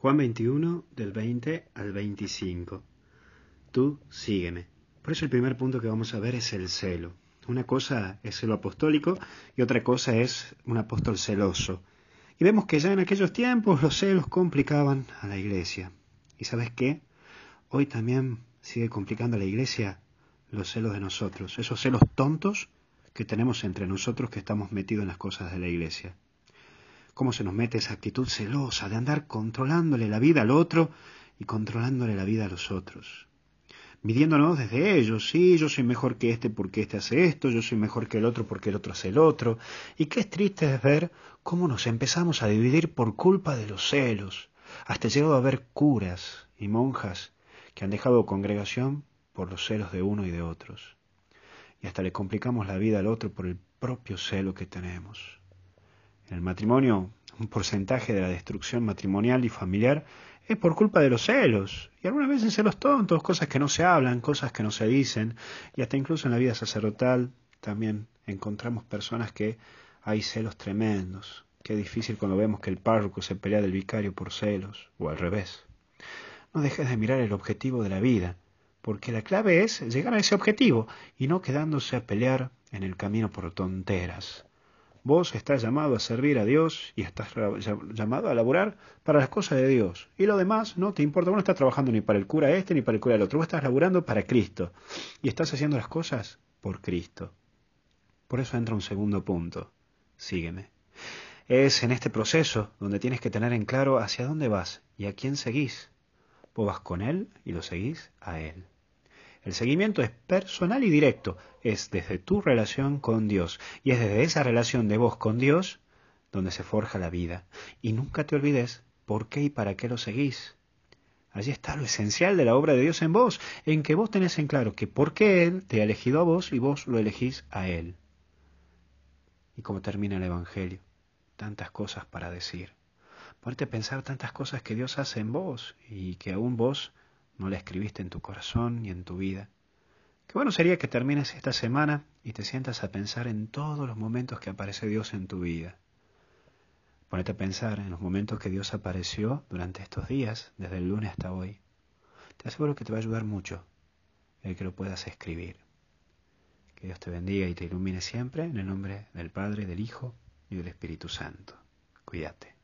Juan 21, del 20 al 25. Tú sígueme. Por eso el primer punto que vamos a ver es el celo. Una cosa es celo apostólico y otra cosa es un apóstol celoso. Y vemos que ya en aquellos tiempos los celos complicaban a la iglesia. ¿Y sabes qué? Hoy también sigue complicando a la iglesia los celos de nosotros, esos celos tontos que tenemos entre nosotros que estamos metidos en las cosas de la iglesia cómo se nos mete esa actitud celosa de andar controlándole la vida al otro y controlándole la vida a los otros. Midiéndonos desde ellos, sí, yo soy mejor que este porque este hace esto, yo soy mejor que el otro porque el otro hace el otro. Y qué triste es ver cómo nos empezamos a dividir por culpa de los celos. Hasta llegado a ver curas y monjas que han dejado congregación por los celos de uno y de otros. Y hasta le complicamos la vida al otro por el propio celo que tenemos. En el matrimonio, un porcentaje de la destrucción matrimonial y familiar es por culpa de los celos. Y algunas veces celos tontos, cosas que no se hablan, cosas que no se dicen. Y hasta incluso en la vida sacerdotal también encontramos personas que hay celos tremendos. Qué difícil cuando vemos que el párroco se pelea del vicario por celos, o al revés. No dejes de mirar el objetivo de la vida, porque la clave es llegar a ese objetivo y no quedándose a pelear en el camino por tonteras. Vos estás llamado a servir a Dios y estás llamado a laburar para las cosas de Dios. Y lo demás no te importa. Vos no estás trabajando ni para el cura este ni para el cura del otro. Vos estás laburando para Cristo. Y estás haciendo las cosas por Cristo. Por eso entra un segundo punto. Sígueme. Es en este proceso donde tienes que tener en claro hacia dónde vas y a quién seguís. Vos vas con Él y lo seguís a Él. El seguimiento es personal y directo, es desde tu relación con Dios y es desde esa relación de vos con Dios donde se forja la vida. Y nunca te olvides por qué y para qué lo seguís. Allí está lo esencial de la obra de Dios en vos, en que vos tenés en claro que por qué Él te ha elegido a vos y vos lo elegís a Él. Y cómo termina el Evangelio, tantas cosas para decir. Ponerte a pensar tantas cosas que Dios hace en vos y que aún vos no la escribiste en tu corazón y en tu vida. Qué bueno sería que termines esta semana y te sientas a pensar en todos los momentos que aparece Dios en tu vida. Ponete a pensar en los momentos que Dios apareció durante estos días, desde el lunes hasta hoy. Te aseguro que te va a ayudar mucho el que lo puedas escribir. Que Dios te bendiga y te ilumine siempre en el nombre del Padre, del Hijo y del Espíritu Santo. Cuídate.